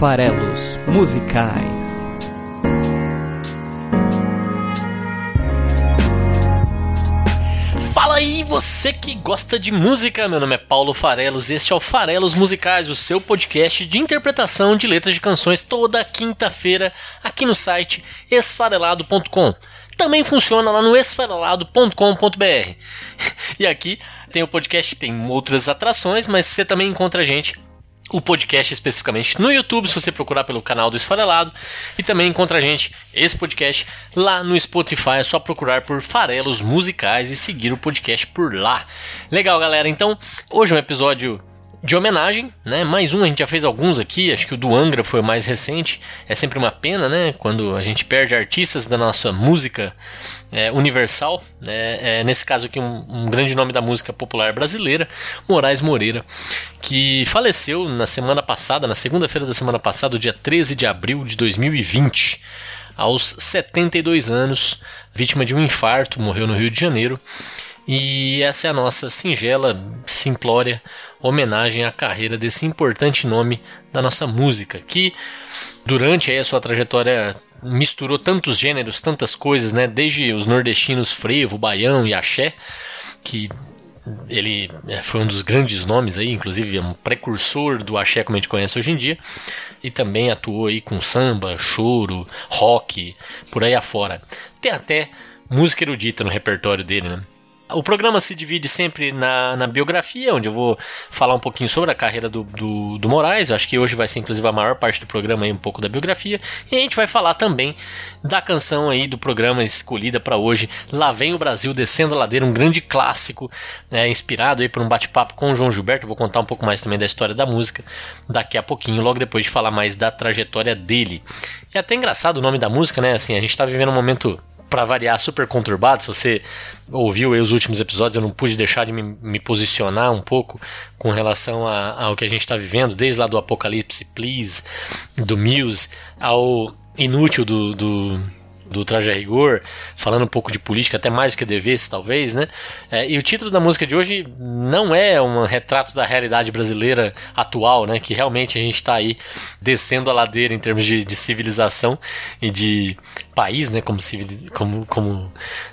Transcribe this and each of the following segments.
Farelos Musicais. Fala aí, você que gosta de música. Meu nome é Paulo Farelos e este é o Farelos Musicais, o seu podcast de interpretação de letras de canções toda quinta-feira aqui no site esfarelado.com. Também funciona lá no esfarelado.com.br. E aqui tem o podcast, tem outras atrações, mas você também encontra a gente o podcast especificamente no YouTube, se você procurar pelo canal do Esfarelado, e também encontra a gente, esse podcast, lá no Spotify, é só procurar por Farelos Musicais e seguir o podcast por lá. Legal, galera, então hoje é um episódio de homenagem, né? Mais um, a gente já fez alguns aqui, acho que o do Angra foi o mais recente. É sempre uma pena, né? Quando a gente perde artistas da nossa música é, universal. Né? É, nesse caso aqui, um, um, grande nome da música popular brasileira, Moraes Moreira, que faleceu na semana passada, na segunda-feira da semana passada, dia 13 de abril de 2020 aos 72 anos, vítima de um infarto, morreu no Rio de Janeiro. E essa é a nossa singela, simplória homenagem à carreira desse importante nome da nossa música, que durante a sua trajetória misturou tantos gêneros, tantas coisas, né? Desde os nordestinos frevo, baião e axé, que ele é, foi um dos grandes nomes aí, inclusive é um precursor do axé como a gente conhece hoje em dia, e também atuou aí com samba, choro, rock, por aí afora. Tem até música erudita no repertório dele, né? O programa se divide sempre na, na, biografia, onde eu vou falar um pouquinho sobre a carreira do, do, do, Moraes. Eu acho que hoje vai ser inclusive a maior parte do programa aí, um pouco da biografia. E a gente vai falar também da canção aí do programa escolhida para hoje, Lá Vem o Brasil Descendo a Ladeira, um grande clássico, né, inspirado aí por um bate-papo com o João Gilberto. Vou contar um pouco mais também da história da música daqui a pouquinho, logo depois de falar mais da trajetória dele. É até engraçado o nome da música, né? Assim, a gente está vivendo um momento para variar, super conturbado. Se você ouviu os últimos episódios, eu não pude deixar de me, me posicionar um pouco com relação a, ao que a gente está vivendo, desde lá do Apocalipse Please, do Muse, ao inútil do, do do Traje a Rigor, falando um pouco de política, até mais do que devesse, talvez, né? É, e o título da música de hoje não é um retrato da realidade brasileira atual, né? Que realmente a gente está aí descendo a ladeira em termos de, de, civilização e de país, né? Como, civil, como, como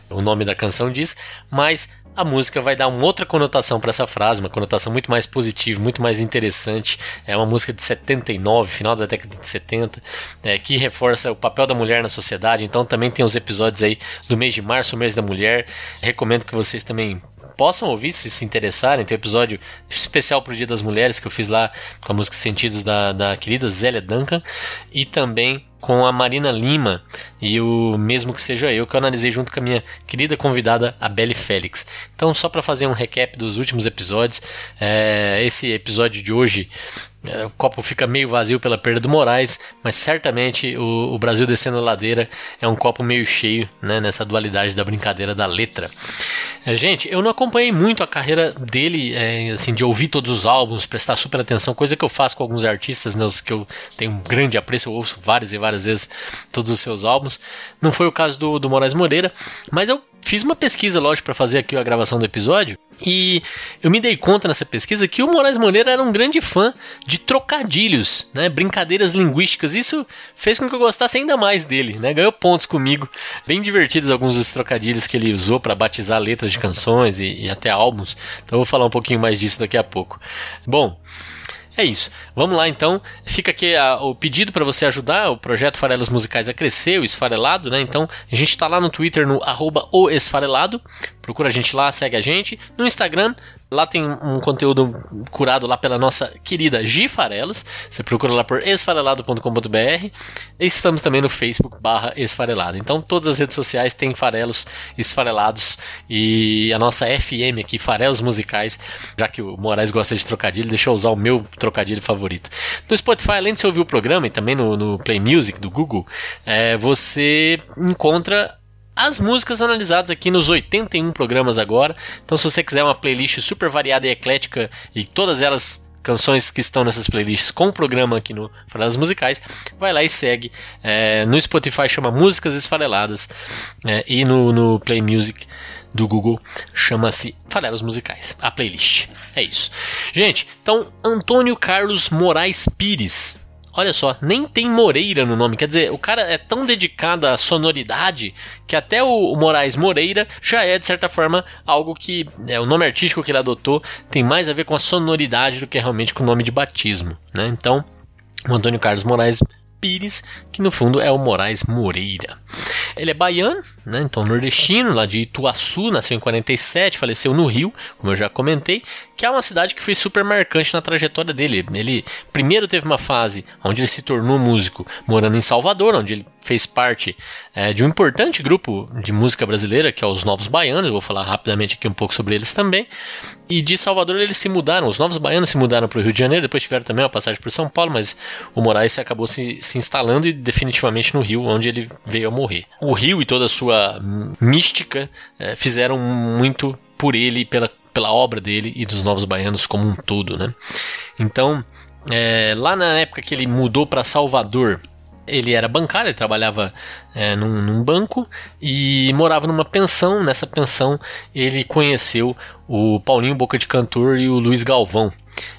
o nome da canção diz, mas a música vai dar uma outra conotação para essa frase, uma conotação muito mais positiva, muito mais interessante. É uma música de 79, final da década de 70, é, que reforça o papel da mulher na sociedade. Então também tem os episódios aí do mês de março, mês da mulher. Recomendo que vocês também possam ouvir se se interessarem. Tem um episódio especial para o Dia das Mulheres que eu fiz lá com a música Sentidos da, da querida Zélia Duncan e também com a Marina Lima e o Mesmo Que Seja Eu, que eu analisei junto com a minha querida convidada, a Belle Félix. Então, só para fazer um recap dos últimos episódios, é, esse episódio de hoje o copo fica meio vazio pela perda do Moraes, mas certamente o, o, Brasil descendo a ladeira é um copo meio cheio né, nessa dualidade da brincadeira da letra. É, gente, eu não acompanhei muito a carreira dele, é, assim, de ouvir todos os álbuns, prestar super atenção, coisa que eu faço com alguns artistas, né, os que eu tenho um grande apreço, eu ouço várias e várias vezes todos os seus álbuns. Não foi o caso do, do Moraes Moreira, mas eu fiz uma pesquisa, lógico, para fazer aqui a gravação do episódio, e eu me dei conta nessa pesquisa que o Moraes Moreira era um grande fã de trocadilhos, né, brincadeiras linguísticas. Isso fez com que eu gostasse ainda mais dele, né? Ganhou pontos comigo, bem divertidos alguns dos trocadilhos que ele usou para batizar letras de canções e, e até álbuns. Então eu vou falar um pouquinho mais disso daqui a pouco. Bom, é isso. Vamos lá então. Fica aqui a, o pedido para você ajudar o projeto Farelas Musicais a crescer, o Esfarelado, né? Então a gente está lá no Twitter no arroba o Esfarelado. Procura a gente lá, segue a gente. No Instagram, Lá tem um conteúdo curado lá pela nossa querida Gi Farelos. Você procura lá por esfarelado.com.br. Estamos também no Facebook barra esfarelado. Então todas as redes sociais têm farelos esfarelados. E a nossa FM aqui, Farelos Musicais, já que o Moraes gosta de trocadilho, deixa eu usar o meu trocadilho favorito. No Spotify, além de você ouvir o programa e também no, no Play Music do Google, é, você encontra as músicas analisadas aqui nos 81 programas agora. Então, se você quiser uma playlist super variada e eclética e todas elas canções que estão nessas playlists com o programa aqui no Farelas Musicais, vai lá e segue. É, no Spotify chama Músicas Esfareladas é, e no, no Play Music do Google chama-se Farelas Musicais, a playlist. É isso. Gente, então Antônio Carlos Moraes Pires Olha só, nem tem Moreira no nome. Quer dizer, o cara é tão dedicado à sonoridade que até o, Moraes Moreira já é, de certa forma, algo que. É, o nome artístico que ele adotou tem mais a ver com a sonoridade do que realmente com o nome de batismo. Né? Então, o Antônio Carlos Moraes Pires, que no fundo é o Moraes Moreira. Ele é baiano, né, então nordestino, lá de Ituaçu, nasceu em 47, faleceu no Rio, como eu já comentei, que é uma cidade que foi super marcante na trajetória dele. Ele primeiro teve uma fase onde ele se tornou músico morando em Salvador, onde ele fez parte é, de um importante grupo de música brasileira, que é os Novos Baianos. Vou falar rapidamente aqui um pouco sobre eles também. E de Salvador eles se mudaram, os Novos Baianos se mudaram para o Rio de Janeiro, depois tiveram também uma passagem por São Paulo, mas o Moraes acabou se, se instalando e definitivamente no Rio, onde ele veio a morrer. O Rio e toda a sua mística é, fizeram muito por ele, pela, pela obra dele e dos Novos Baianos como um todo, né? Então, é, lá na época que ele mudou para Salvador, ele era bancário, ele trabalhava é, num, num, banco e morava numa pensão. Nessa pensão ele conheceu o Paulinho Boca de Cantor e o Luiz Galvão.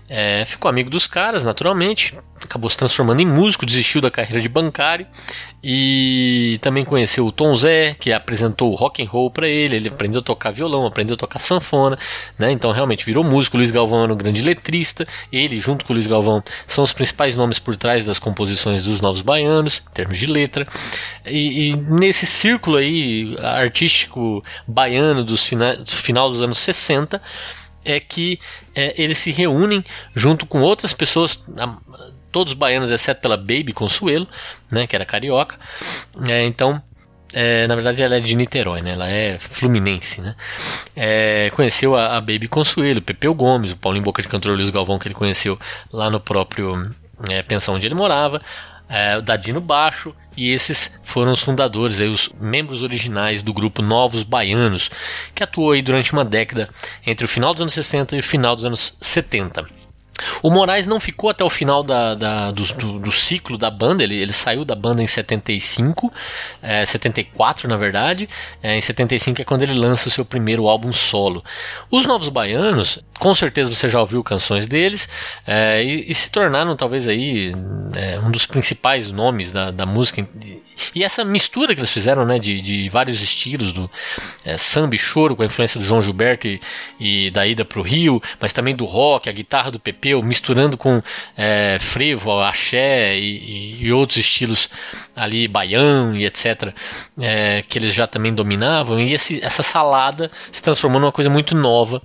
É, ficou amigo dos caras, naturalmente, acabou se transformando em músico, desistiu da carreira de bancário e também conheceu o Tom Zé, que apresentou o rock and roll para ele. Ele aprendeu a tocar violão, aprendeu a tocar sanfona, né? Então realmente virou músico. Luiz Galvão era um grande letrista. Ele, junto com o Luiz Galvão, são os principais nomes por trás das composições dos Novos Baianos, em termos de letra. E, e nesse círculo aí artístico baiano dos fina, do final dos anos 60 é que é, eles se reúnem junto com outras pessoas, todos baianos, exceto pela Baby Consuelo, né, que era carioca. É, então, é, na verdade, ela é de Niterói, né? Ela é fluminense, né? É, conheceu a, a, Baby Consuelo, o Pepeu Gomes, o Paulinho Boca de Cantor Luiz Galvão, que ele conheceu lá no próprio é, pensão onde ele morava é, o Dadino Baixo, e esses foram os fundadores, aí, os membros originais do grupo Novos Baianos, que atuou aí durante uma década entre o final dos anos 60 e o final dos anos 70. O Moraes não ficou até o final da, da do, do, do, ciclo da banda, ele, ele saiu da banda em 75, é, 74 na verdade, é, em 75 é quando ele lança o seu primeiro álbum solo. Os Novos Baianos, com certeza você já ouviu canções deles, é, e, e, se tornaram talvez aí é, um dos principais nomes da, da música. E essa mistura que eles fizeram né, de, de vários estilos, do é, samba e choro, com a influência do João Gilberto e, e da ida para o Rio, mas também do rock, a guitarra do Pepe misturando com é, frevo, axé e, e, outros estilos ali, baião e etc., é, que eles já também dominavam, e esse, essa salada se transformou numa coisa muito nova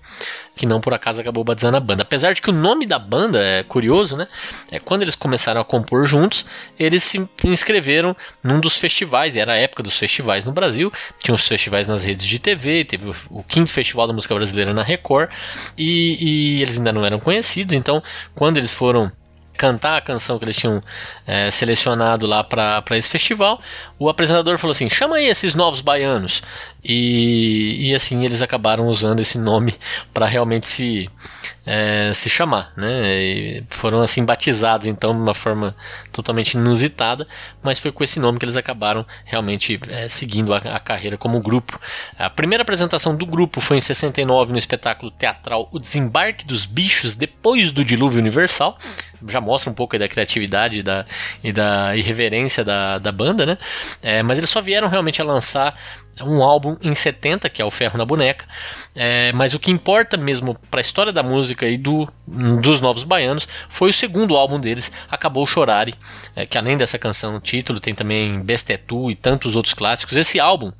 que não por acaso acabou batizando a banda. Apesar de que o nome da banda é curioso, né? É, quando eles começaram a compor juntos, eles se inscreveram num dos festivais, e era a época dos festivais no Brasil, tinha os festivais nas redes de TV, teve o, o quinto festival da música brasileira na Record, e, e eles ainda não eram conhecidos, então quando eles foram cantar a canção que eles tinham é, selecionado lá para esse festival, o apresentador falou assim: chama aí esses novos baianos. E, e assim eles acabaram usando esse nome para realmente se, é, se chamar. Né? E foram assim batizados então de uma forma totalmente inusitada, mas foi com esse nome que eles acabaram realmente é, seguindo a, a, carreira como grupo. A primeira apresentação do grupo foi em 69 no espetáculo teatral O Desembarque dos Bichos depois do Dilúvio Universal já mostra um pouco da criatividade da, e da irreverência da, da banda, né? É, mas eles só vieram realmente a lançar um álbum em 70, que é o Ferro na Boneca. É, mas o que importa mesmo para a história da música e do, dos Novos Baianos foi o segundo álbum deles, Acabou Chorare, é, que além dessa canção título tem também Bestetu e tantos outros clássicos. Esse álbum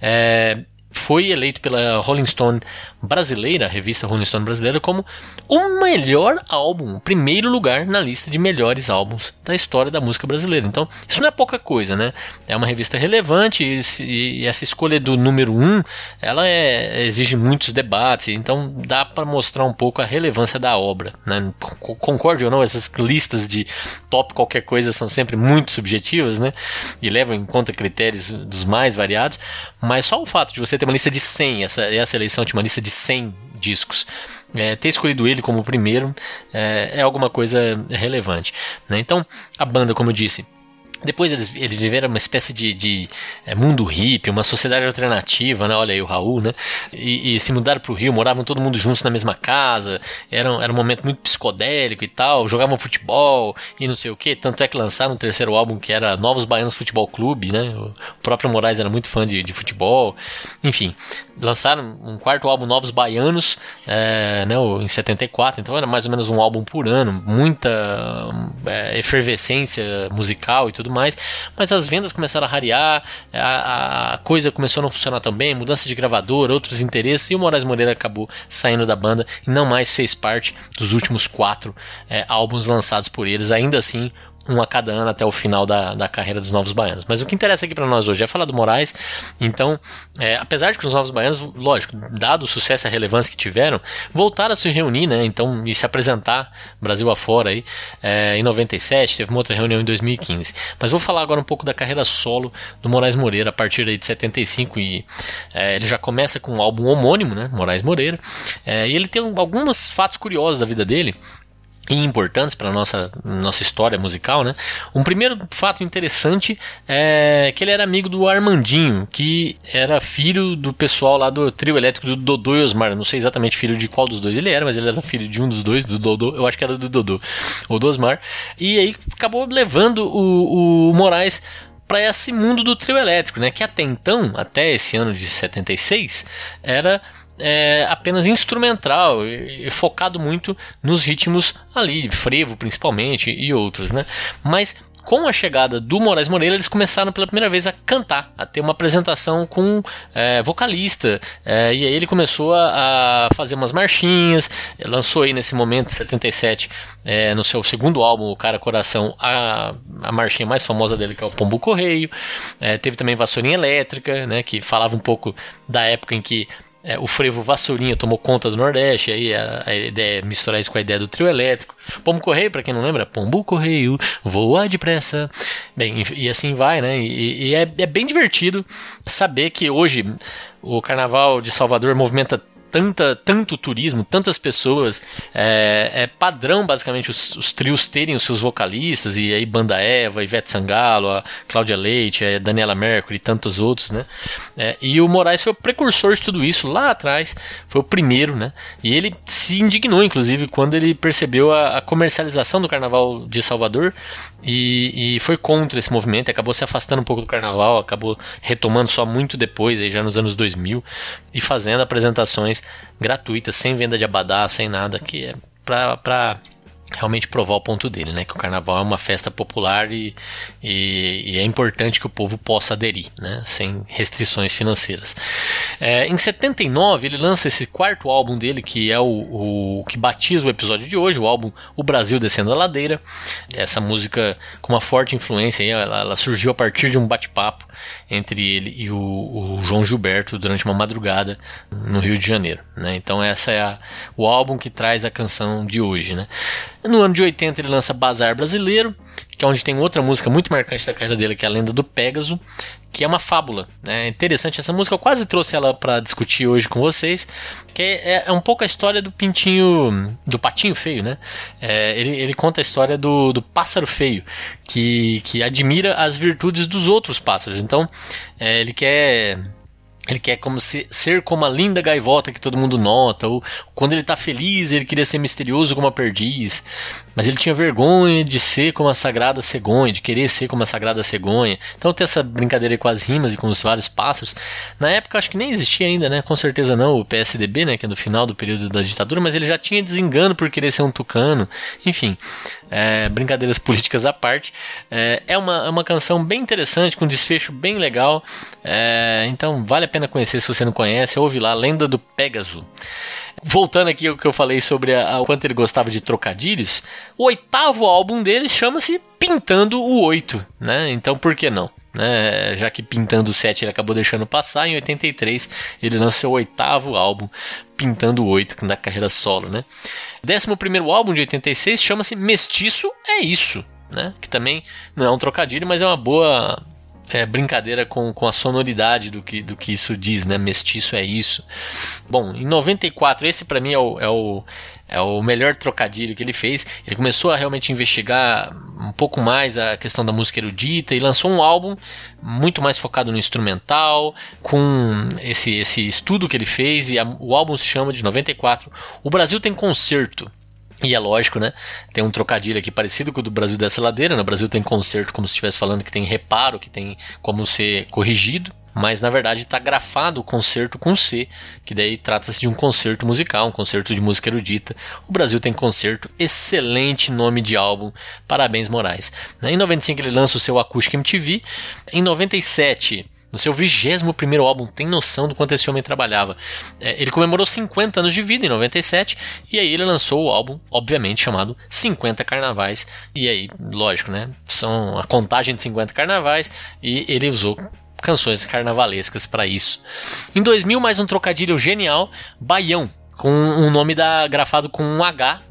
é, foi eleito pela Rolling Stone brasileira, a revista Rolling Stone brasileira, como o melhor álbum, primeiro lugar na lista de melhores álbuns da história da música brasileira. Então, isso não é pouca coisa, né? É uma revista relevante e, essa escolha do número um, ela é, exige muitos debates, então dá para mostrar um pouco a relevância da obra. Né? Concorde ou não, essas listas de top qualquer coisa são sempre muito subjetivas, né? E levam em conta critérios dos mais variados, mas só o fato de você ter uma lista de 100, essa, essa eleição tinha uma lista de 100 discos. É, ter escolhido ele como primeiro é, é alguma coisa relevante. Né? Então, a banda, como eu disse, depois eles, eles viveram uma espécie de, de é, mundo hippie, uma sociedade alternativa, né? Olha aí o Raul, né? E, e se mudaram para o Rio, moravam todo mundo juntos na mesma casa, era, era um momento muito psicodélico e tal, jogavam futebol e não sei o que. Tanto é que lançaram um terceiro álbum que era Novos Baianos Futebol Clube, né? O próprio Moraes era muito fã de, de futebol. Enfim, lançaram um quarto álbum Novos Baianos é, né, em 74, então era mais ou menos um álbum por ano, muita é, efervescência musical e tudo mais, mas as vendas começaram a rarear, a, a coisa começou a não funcionar também, mudança de gravador, outros interesses, e o Moraes Moreira acabou saindo da banda e não mais fez parte dos últimos quatro é, álbuns lançados por eles, ainda assim um a cada ano até o final da, da carreira dos Novos Baianos. Mas o que interessa aqui para nós hoje é falar do Moraes. Então, é, apesar de que os Novos Baianos, lógico, dado o sucesso e a relevância que tiveram, voltaram a se reunir, né? Então, e se apresentar Brasil afora aí, é, em 97, teve uma outra reunião em 2015. Mas vou falar agora um pouco da carreira solo do Moraes Moreira a partir aí de 75 e é, ele já começa com um álbum homônimo, né? Moraes Moreira. É, e ele tem alguns fatos curiosos da vida dele importantes para nossa, nossa história musical, né? Um primeiro fato interessante é que ele era amigo do Armandinho, que era filho do pessoal lá do trio elétrico do Dodô e Osmar. Não sei exatamente filho de qual dos dois ele era, mas ele era filho de um dos dois, do Dodô, eu acho que era do Dodô, ou do Osmar. E aí acabou levando o, o Moraes para esse mundo do trio elétrico, né? Que até então, até esse ano de 76, era é, apenas instrumental e, e, focado muito nos ritmos ali, frevo principalmente e outros, né? Mas com a chegada do Moraes Moreira, eles começaram pela primeira vez a cantar, a ter uma apresentação com é, vocalista. É, e aí ele começou a, a, fazer umas marchinhas, lançou aí nesse momento, 77, é, no seu segundo álbum, O Cara Coração, a, a marchinha mais famosa dele, que é o Pombo Correio. É, teve também Vassourinha Elétrica, né, que falava um pouco da época em que é, o frevo Vassourinha tomou conta do Nordeste, aí a, a, ideia é misturar isso com a ideia do trio elétrico. Pombo Correio, para quem não lembra, Pombo Correio, voa depressa. Bem, e, assim vai, né? E, e é, é, bem divertido saber que hoje o Carnaval de Salvador movimenta tanta, tanto turismo, tantas pessoas. É, é padrão, basicamente, os, os, trios terem os seus vocalistas, e aí Banda Eva, Ivete Sangalo, a Cláudia Leite, a Daniela Mercury e tantos outros, né? É, e o Moraes foi o precursor de tudo isso lá atrás, foi o primeiro, né? E ele se indignou, inclusive, quando ele percebeu a, a comercialização do Carnaval de Salvador e, e, foi contra esse movimento, acabou se afastando um pouco do Carnaval, acabou retomando só muito depois, aí já nos anos 2000, e fazendo apresentações gratuitas, sem venda de abadá, sem nada, que é para realmente provar o ponto dele, né? Que o carnaval é uma festa popular e, e, e é importante que o povo possa aderir, né? Sem restrições financeiras. É, em 79 ele lança esse quarto álbum dele, que é o, o que batiza o episódio de hoje, o álbum O Brasil Descendo a Ladeira. Essa música com uma forte influência, ela, ela surgiu a partir de um bate-papo entre ele e o, o, João Gilberto durante uma madrugada no Rio de Janeiro. Né? Então essa é a, o álbum que traz a canção de hoje. Né? No ano de 80 ele lança Bazar Brasileiro, que é onde tem outra música muito marcante da carreira dele, que é a Lenda do Pégaso, que é uma fábula. Né? É interessante essa música, eu quase trouxe ela para discutir hoje com vocês, que é, é, um pouco a história do pintinho, do patinho feio, né? É, ele, ele, conta a história do, do pássaro feio, que, que admira as virtudes dos outros pássaros. Então, é, ele quer ele quer como se, ser como a linda gaivota que todo mundo nota, ou quando ele está feliz ele queria ser misterioso como a perdiz, mas ele tinha vergonha de ser como a sagrada cegonha, de querer ser como a sagrada cegonha. Então tem essa brincadeira com as rimas e com os vários pássaros. Na época acho que nem existia ainda, né? Com certeza não, o PSDB, né? Que é do final do período da ditadura, mas ele já tinha desengano por querer ser um tucano. Enfim, é, brincadeiras políticas à parte. É, é, uma, é uma canção bem interessante, com um desfecho bem legal. É, então vale a pena conhecer se você não conhece. Ouve lá, Lenda do Pégaso. Voltando aqui ao que eu falei sobre a, o quanto ele gostava de trocadilhos, o oitavo álbum dele chama-se Pintando o Oito, né? Então por que não? Né? Já que Pintando o 7 ele acabou deixando passar, em 83 ele lançou o oitavo álbum, Pintando o 8, na carreira solo. Né? Décimo primeiro álbum de 86 chama-se Mestiço é Isso, né? que também não é um trocadilho, mas é uma boa é, brincadeira com, com a sonoridade do que, do que isso diz, né? Mestiço é isso. Bom, em 94, esse para mim é o, é o É o melhor trocadilho que ele fez. Ele começou a realmente investigar um pouco mais a questão da música erudita e lançou um álbum muito mais focado no instrumental, com esse, esse estudo que ele fez. E a, o álbum se chama de 94 O Brasil Tem Concerto. E é lógico, né? Tem um trocadilho aqui parecido com o do Brasil dessa ladeira. No Brasil tem concerto como se estivesse falando que tem reparo, que tem como ser corrigido. Mas na verdade está grafado o concerto com C, que daí trata-se de um concerto musical, um concerto de música erudita. O Brasil tem concerto, excelente nome de álbum, parabéns Moraes. Em 95 ele lança o seu Acústica MTV. Em 97 no seu 21 álbum, tem noção do quanto esse homem trabalhava. É, ele comemorou 50 anos de vida em 97 e aí ele lançou o álbum, obviamente chamado 50 Carnavais. E aí, lógico, né? São a contagem de 50 carnavais e ele usou canções carnavalescas para isso. Em 2000, mais um trocadilho genial, Baião, com um nome da, grafado com um H,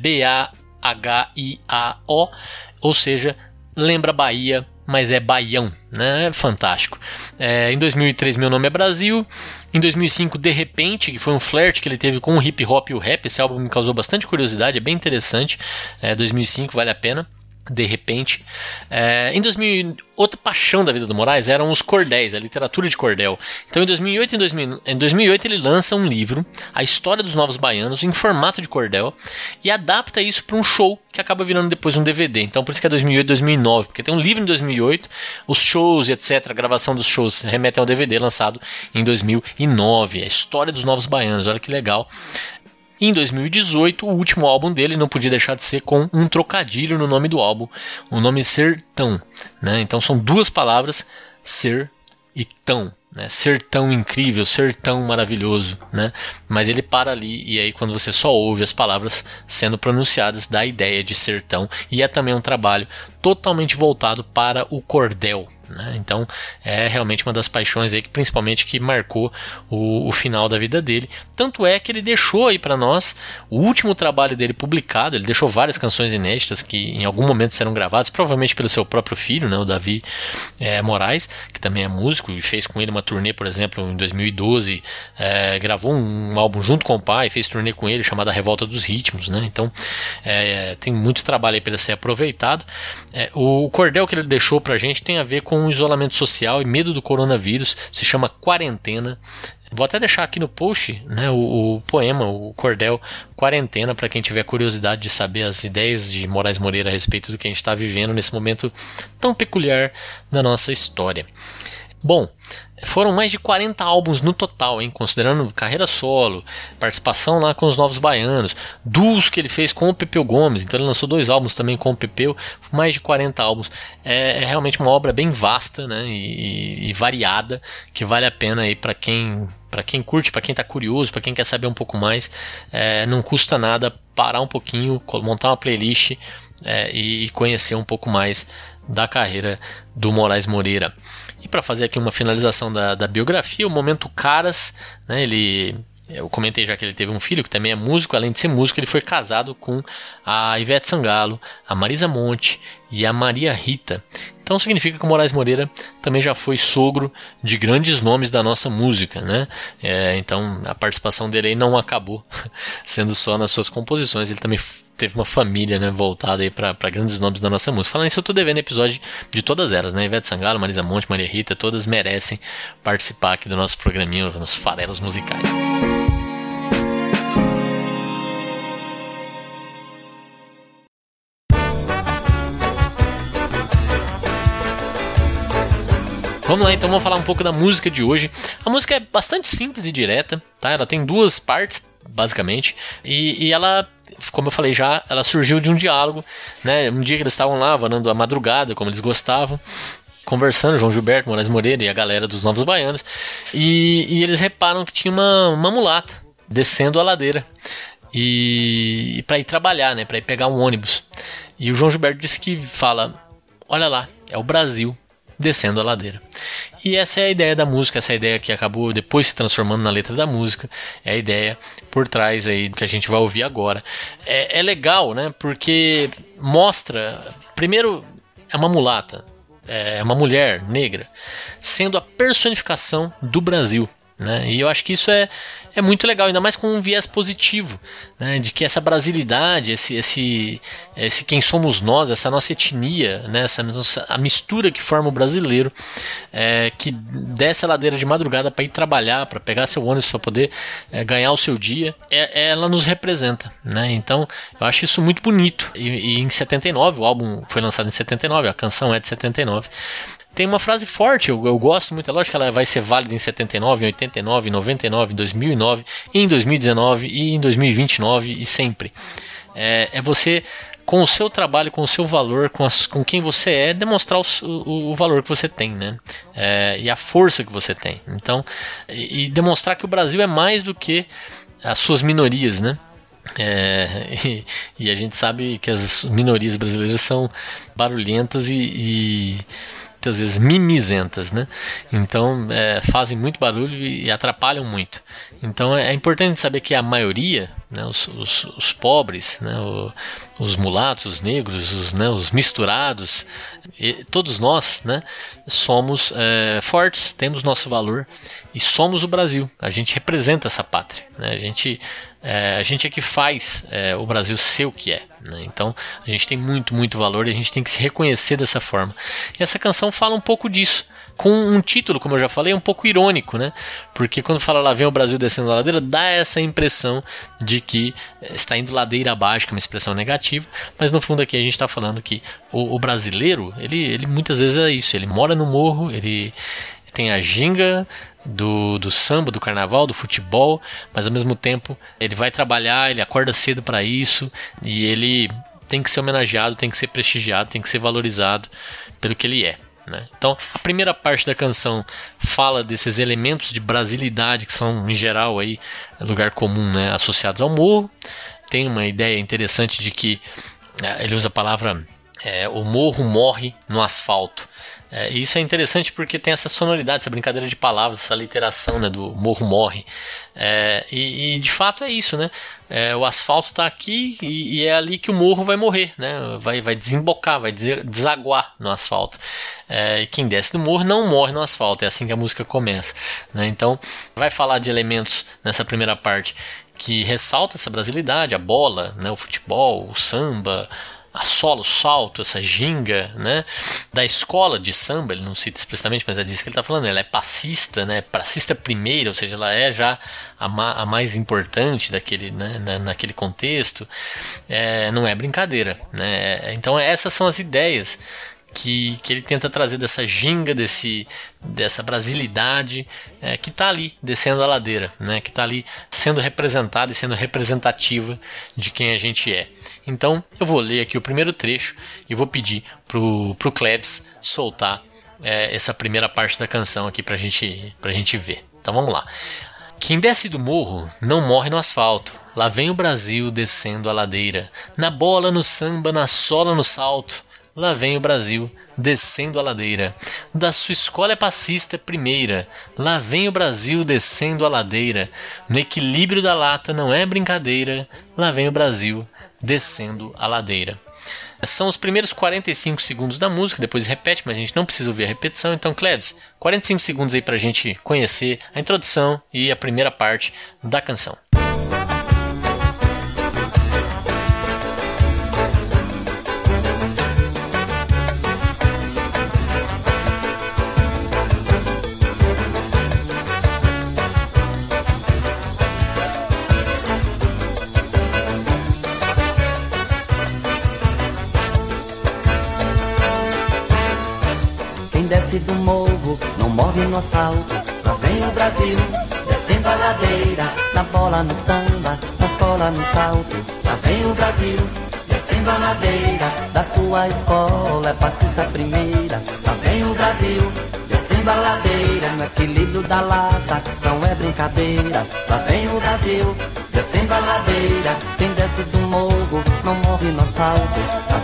B-A-H-I-A-O, é, ou seja, lembra Bahia, mas é Baião, né? É fantástico. É, em 2003, Meu Nome é Brasil. Em 2005, De Repente, que foi um flerte que ele teve com o hip hop e o rap. Esse álbum me causou bastante curiosidade, é bem interessante. É, 2005, vale a pena de repente. É, em 2000, outra paixão da vida do Moraes eram os cordéis, a literatura de cordel. Então, em 2008, em, 2000, em 2008 ele lança um livro, A História dos Novos Baianos, em formato de cordel, e adapta isso para um show que acaba virando depois um DVD. Então, por isso que é 2008 2009, porque tem um livro em 2008, os shows etc., a gravação dos shows remetem ao DVD lançado em 2009, A História dos Novos Baianos. Olha que legal. Em 2018, o último álbum dele não podia deixar de ser com um trocadilho no nome do álbum, o nome Sertão. Né? Então são duas palavras, ser e tão. Né? Ser tão incrível, ser tão maravilhoso. Né? Mas ele para ali e aí quando você só ouve as palavras sendo pronunciadas, dá a ideia de sertão. E é também um trabalho totalmente voltado para o cordel. Né? Então é realmente uma das paixões aí que principalmente que marcou o, o final da vida dele. Tanto é que ele deixou aí para nós o último trabalho dele publicado. Ele deixou várias canções inéditas que em algum momento serão gravadas, provavelmente pelo seu próprio filho, né, o Davi é, Moraes, que também é músico e fez com ele uma turnê, por exemplo, em 2012. É, gravou um, um, álbum junto com o pai, fez turnê com ele chamada Revolta dos Ritmos. Né? Então é, tem muito trabalho aí para ser aproveitado. É, o cordel que ele deixou para gente tem a ver com com isolamento social e medo do coronavírus, se chama Quarentena. Vou até deixar aqui no post né, o, o poema, o cordel Quarentena, para quem tiver curiosidade de saber as ideias de Moraes Moreira a respeito do que a gente está vivendo nesse momento tão peculiar da nossa história. Bom, foram mais de 40 álbuns no total, hein? considerando carreira solo, participação lá com os Novos Baianos, duos que ele fez com o Pepeu Gomes, então ele lançou dois álbuns também com o Pepeu, mais de 40 álbuns. É, é realmente uma obra bem vasta né? e, e, variada, que vale a pena aí para quem para quem curte, para quem está curioso, para quem quer saber um pouco mais, é, não custa nada parar um pouquinho, montar uma playlist é, e conhecer um pouco mais da carreira do Moraes Moreira. E para fazer aqui uma finalização da, da biografia, o momento Caras, né, ele eu comentei já que ele teve um filho que também é músico, além de ser músico, ele foi casado com a Ivete Sangalo, a Marisa Monte e a Maria Rita. Então significa que o Moraes Moreira também já foi sogro de grandes nomes da nossa música, né? É, então a participação dele aí não acabou sendo só nas suas composições, ele também teve uma família né, voltada aí para grandes nomes da nossa música. Falando isso, eu tô devendo episódio de todas elas, né? Ivete Sangalo, Marisa Monte, Maria Rita, todas merecem participar aqui do nosso programinha, nos farelos musicais. Vamos lá, então vamos falar um pouco da música de hoje. A música é bastante simples e direta, tá? Ela tem duas partes, basicamente, e, e ela como eu falei já, ela surgiu de um diálogo, né? Um dia que eles estavam lá, varando a madrugada, como eles gostavam, conversando, João Gilberto, Moraes Moreira e a galera dos Novos Baianos, e, e eles reparam que tinha uma, uma mulata descendo a ladeira e, e para ir trabalhar, né? Para ir pegar um ônibus. E o João Gilberto disse que fala, olha lá, é o Brasil descendo a ladeira. E essa é a ideia da música, essa é a ideia que acabou depois se transformando na letra da música, é a ideia por trás aí do que a gente vai ouvir agora. É, é legal, né? Porque mostra, primeiro, é uma mulata, é uma mulher negra, sendo a personificação do Brasil. Né? E eu acho que isso é, é muito legal, ainda mais com um viés positivo, né? de que essa brasilidade, esse, esse, esse quem somos nós, essa nossa etnia, né? essa, a mistura que forma o brasileiro, é, que desce a ladeira de madrugada para ir trabalhar, para pegar seu ônibus, para poder é, ganhar o seu dia, é, ela nos representa. Né? Então eu acho isso muito bonito. E, e em 79, o álbum foi lançado em 79, a canção é de 79 tem uma frase forte, eu, eu gosto muito, é lógico que ela vai ser válida em 79, em 89, em 99, em 2009, em 2019 e em 2029 e sempre. É, é você com o seu trabalho, com o seu valor, com, as, com quem você é, demonstrar o, o, o valor que você tem, né? É, e a força que você tem. Então, e, e, demonstrar que o Brasil é mais do que as suas minorias, né? É, e, e, a gente sabe que as minorias brasileiras são barulhentas e, e muitas vezes mimizentas, né? Então é, fazem muito barulho e atrapalham muito. Então é, é importante saber que a maioria, né, os, os, os, pobres, né, o, os mulatos, os negros, os, né, os misturados, todos nós, né, somos é, fortes, temos nosso valor e somos o Brasil. A gente representa essa pátria. Né? A gente é, a gente é que faz é, o Brasil ser o que é. Né? Então a gente tem muito, muito valor e a gente tem que se reconhecer dessa forma. E essa canção fala um pouco disso. Com um título, como eu já falei, um pouco irônico, né? Porque quando fala lá vem o Brasil descendo a ladeira, dá essa impressão de que está indo ladeira abaixo, que é uma expressão negativa, mas no fundo aqui a gente está falando que o, o brasileiro, ele, ele muitas vezes é isso, ele mora no morro, ele, tem a ginga do, do samba, do carnaval, do futebol, mas ao mesmo tempo ele vai trabalhar, ele acorda cedo para isso e ele tem que ser homenageado, tem que ser prestigiado, tem que ser valorizado pelo que ele é. Né? Então, a primeira parte da canção fala desses elementos de brasilidade que são, em geral, aí, lugar comum né, associados ao morro. Tem uma ideia interessante de que é, ele usa a palavra é, o morro morre no asfalto. É, isso é interessante porque tem essa sonoridade, essa brincadeira de palavras, essa literação né, do morro morre. É, e, e, de fato é isso, né? É, o asfalto está aqui e, e, é ali que o morro vai morrer, né? Vai, vai desembocar, vai desaguar no asfalto. É, e quem desce do morro não morre no asfalto, é assim que a música começa. Né? Então, vai falar de elementos nessa primeira parte que ressalta essa brasilidade, a bola, né, o futebol, o samba, a solo, salto, essa ginga, né? Da escola de samba, ele não cita explicitamente, mas é disso que ele está falando. Ela é passista, né? Passista primeira, ou seja, ela é já a, ma a mais importante daquele, né? Na, naquele contexto. É, não é brincadeira, né? Então essas são as ideias que, que ele tenta trazer dessa ginga, desse, dessa brasilidade é, que está ali descendo a ladeira, né, que está ali sendo representada e sendo representativa de quem a gente é. Então eu vou ler aqui o primeiro trecho e vou pedir para o Klebs soltar é, essa primeira parte da canção aqui para gente, a gente ver. Então vamos lá. Quem desce do morro não morre no asfalto. Lá vem o Brasil descendo a ladeira. Na bola, no samba, na sola, no salto. Lá vem o Brasil, descendo a ladeira. Da sua escola é passista primeira. Lá vem o Brasil descendo a ladeira. No equilíbrio da lata não é brincadeira. Lá vem o Brasil descendo a ladeira. São os primeiros 45 segundos da música, depois repete, mas a gente não precisa ouvir a repetição. Então, Cleves, 45 segundos aí pra gente conhecer a introdução e a primeira parte da canção. Desce do morro, não morre no asfalto. Lá vem o Brasil, descendo a ladeira, na bola, no samba, na sola, no salto. Lá vem o Brasil, descendo a ladeira, da sua escola é passista primeira. Lá vem o Brasil, descendo a ladeira, no equilíbrio da lata, não é brincadeira. Lá vem o Brasil descendo a ladeira. Quem desce do morro não morre no asfalto.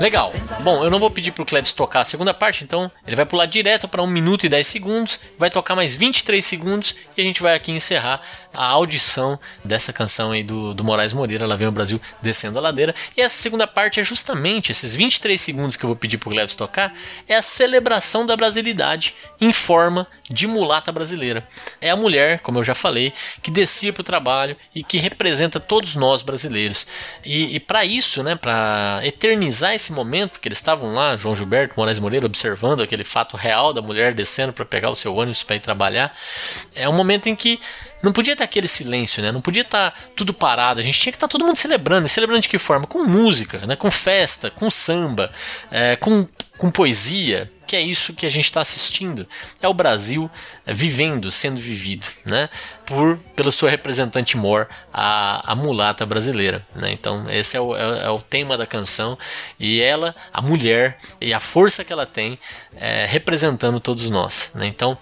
Legal. Bom, eu não vou pedir pro Klebs tocar a segunda parte, então ele vai pular direto para 1 minuto e 10 segundos, vai tocar mais 23 segundos e a gente vai aqui encerrar a audição dessa canção aí do, do Moraes Moreira, Lá Vem o Brasil Descendo a Ladeira. E essa segunda parte é justamente esses 23 segundos que eu vou pedir pro Klebs tocar, é a celebração da brasilidade em forma de mulata brasileira. É a mulher, como eu já falei, que descia para o trabalho e que representa todos nós brasileiros. E, e para isso, né, para eternizar esse momento que eles estavam lá, João Gilberto, Moraes Moreira, observando aquele fato real da mulher descendo para pegar o seu ônibus para ir trabalhar, é um momento em que não podia ter aquele silêncio, né? Não podia estar tá tudo parado. A gente tinha que estar tá todo mundo celebrando. E celebrando de que forma? Com música, né? com festa, com samba, é, com, com poesia que é isso que a gente está assistindo. É o Brasil é, vivendo, sendo vivido, né? Por pela sua representante mor, a, a mulata brasileira. Né? Então esse é o, é, é, o tema da canção e ela, a mulher e a força que ela tem, é, representando todos nós. Né? Então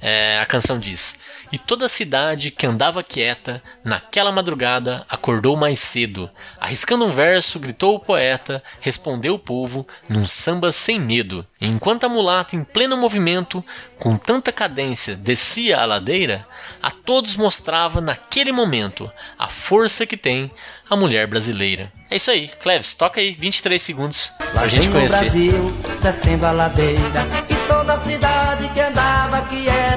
é, a canção diz e toda a cidade que andava quieta, naquela madrugada, acordou mais cedo. Arriscando um verso, gritou o poeta, respondeu o povo, num samba sem medo. Enquanto a mulata, em pleno movimento, com tanta cadência, descia a ladeira, a todos mostrava, naquele momento, a força que tem a mulher brasileira. É isso aí, Cleves, toca aí 23 segundos pra gente conhecer. Brasil, descendo a ladeira,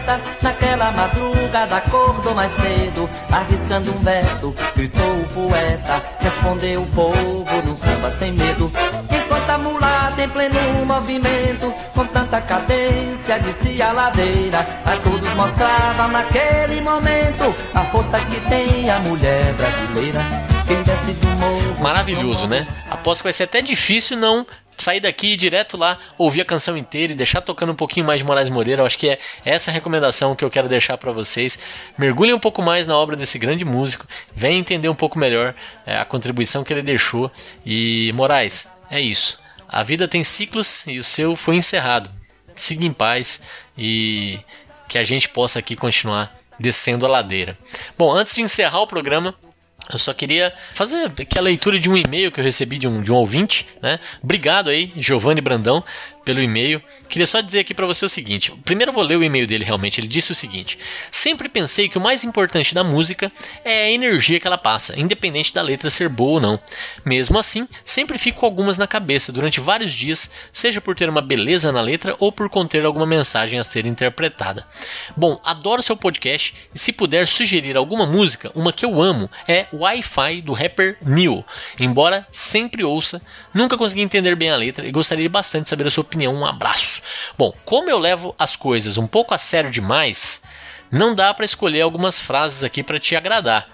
quieta, naquela madrugada acordou mais cedo, arriscando um verso, gritou o poeta, respondeu o povo num samba sem medo. Enquanto a mulata em pleno movimento, com tanta cadência, descia a ladeira, a todos mostrava naquele momento a força que tem a mulher brasileira. Maravilhoso, né? Aposto que vai ser até difícil não sair daqui direto lá, ouvir a canção inteira e deixar tocando um pouquinho mais de Moraes Moreira. Eu acho que é essa recomendação que eu quero deixar para vocês. Mergulhem um pouco mais na obra desse grande músico, venham entender um pouco melhor é, a contribuição que ele deixou. E Moraes, é isso. A vida tem ciclos e o seu foi encerrado. Siga em paz e que a gente possa aqui continuar descendo a ladeira. Bom, antes de encerrar o programa, eu só queria fazer aqui a leitura de um e-mail que eu recebi de um, de um ouvinte, né? Obrigado aí, Giovanni Brandão, pelo e-mail. Queria só dizer aqui para você o seguinte: primeiro eu vou ler o e-mail dele realmente. Ele disse o seguinte: Sempre pensei que o mais importante da música é a energia que ela passa, independente da letra ser boa ou não. Mesmo assim, sempre fico com algumas na cabeça durante vários dias, seja por ter uma beleza na letra ou por conter alguma mensagem a ser interpretada. Bom, adoro seu podcast e se puder sugerir alguma música, uma que eu amo é Wi-Fi do rapper Neil. Embora sempre ouça, nunca consegui entender bem a letra e gostaria bastante de saber a sua opinião. Um abraço. Bom, como eu levo as coisas um pouco a sério demais, não dá para escolher algumas frases aqui para te agradar.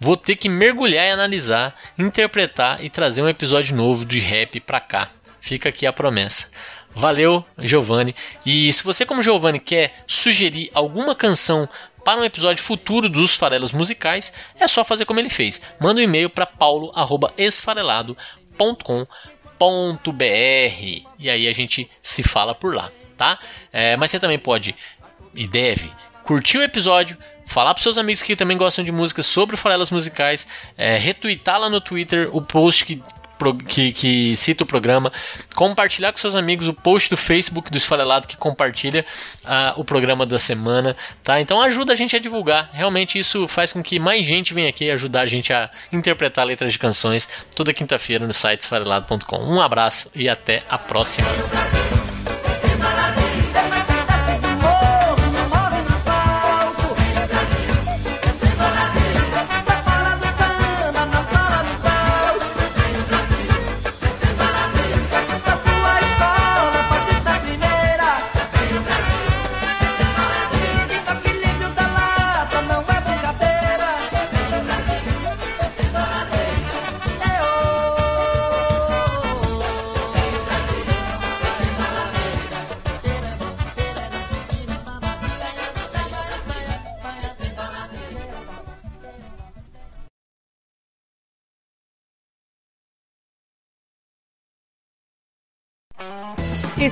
Vou ter que mergulhar e analisar, interpretar e trazer um episódio novo de rap para cá. Fica aqui a promessa. Valeu, Giovanni. E se você, como Giovanni, quer sugerir alguma canção para um episódio futuro dos Farelos Musicais, é só fazer como ele fez. Manda um e-mail para paulo@esfarelado.com br e aí a gente se fala por lá, tá? É, mas você também pode e deve curtir o episódio, falar para seus amigos que também gostam de música sobre farelas musicais, é, retweetar lá no Twitter o post que que, que, cita o programa, compartilhar com seus amigos o post do Facebook do Esfarelado que compartilha uh, o programa da semana, tá? Então ajuda a gente a divulgar. Realmente isso faz com que mais gente venha aqui ajudar a gente a interpretar letras de canções toda quinta-feira no site esfarelado.com. Um abraço e até a próxima.